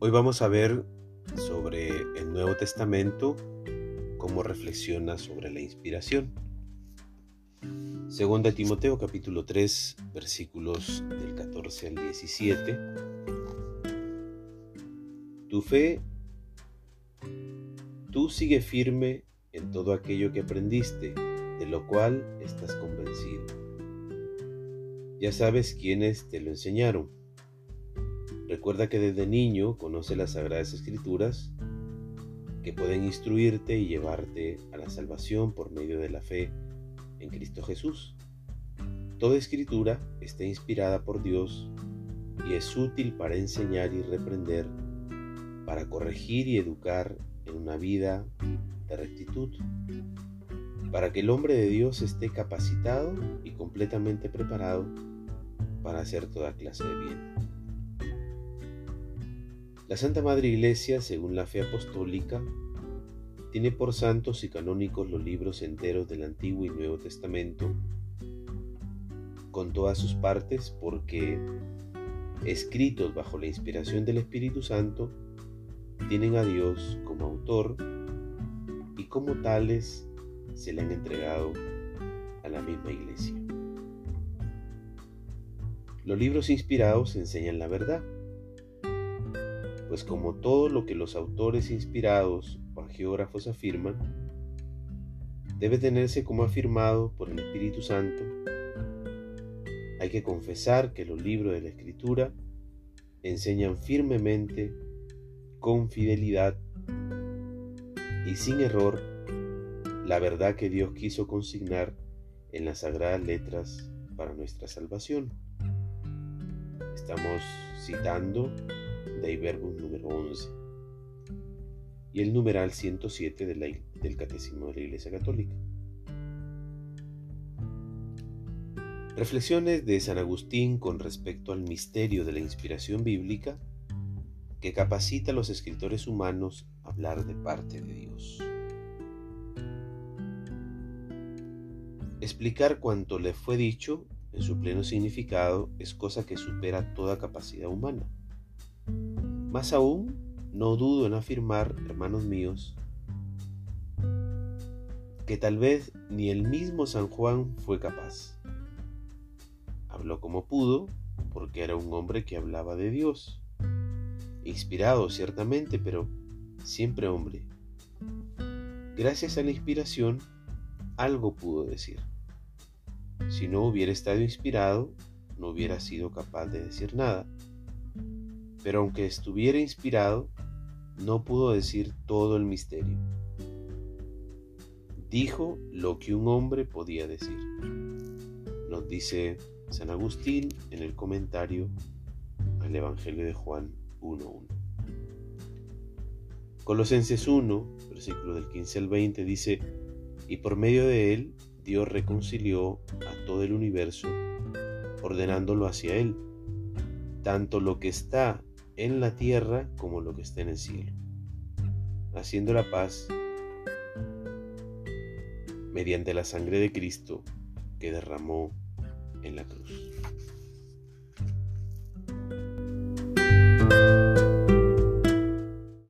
Hoy vamos a ver sobre el Nuevo Testamento, cómo reflexiona sobre la inspiración. Segunda Timoteo capítulo 3 versículos del 14 al 17. Tu fe, tú sigue firme en todo aquello que aprendiste, de lo cual estás convencido. Ya sabes quiénes te lo enseñaron Recuerda que desde niño conoce las Sagradas Escrituras que pueden instruirte y llevarte a la salvación por medio de la fe en Cristo Jesús. Toda escritura está inspirada por Dios y es útil para enseñar y reprender, para corregir y educar en una vida de rectitud, para que el hombre de Dios esté capacitado y completamente preparado para hacer toda clase de bien. La Santa Madre Iglesia, según la fe apostólica, tiene por santos y canónicos los libros enteros del Antiguo y Nuevo Testamento, con todas sus partes, porque, escritos bajo la inspiración del Espíritu Santo, tienen a Dios como autor y como tales se le han entregado a la misma Iglesia. Los libros inspirados enseñan la verdad pues como todo lo que los autores inspirados o geógrafos afirman, debe tenerse como afirmado por el Espíritu Santo, hay que confesar que los libros de la Escritura enseñan firmemente, con fidelidad y sin error, la verdad que Dios quiso consignar en las sagradas letras para nuestra salvación. Estamos citando Dei Verbum número 11 y el numeral 107 del Catecismo de la Iglesia Católica. Reflexiones de San Agustín con respecto al misterio de la inspiración bíblica que capacita a los escritores humanos a hablar de parte de Dios. Explicar cuanto le fue dicho en su pleno significado es cosa que supera toda capacidad humana. Más aún, no dudo en afirmar, hermanos míos, que tal vez ni el mismo San Juan fue capaz. Habló como pudo, porque era un hombre que hablaba de Dios. Inspirado, ciertamente, pero siempre hombre. Gracias a la inspiración, algo pudo decir. Si no hubiera estado inspirado, no hubiera sido capaz de decir nada pero aunque estuviera inspirado, no pudo decir todo el misterio. Dijo lo que un hombre podía decir. Nos dice San Agustín en el comentario al Evangelio de Juan 1.1. Colosenses 1, versículo del 15 al 20 dice, y por medio de él Dios reconcilió a todo el universo, ordenándolo hacia él, tanto lo que está en la tierra como lo que está en el cielo, haciendo la paz mediante la sangre de Cristo que derramó en la cruz.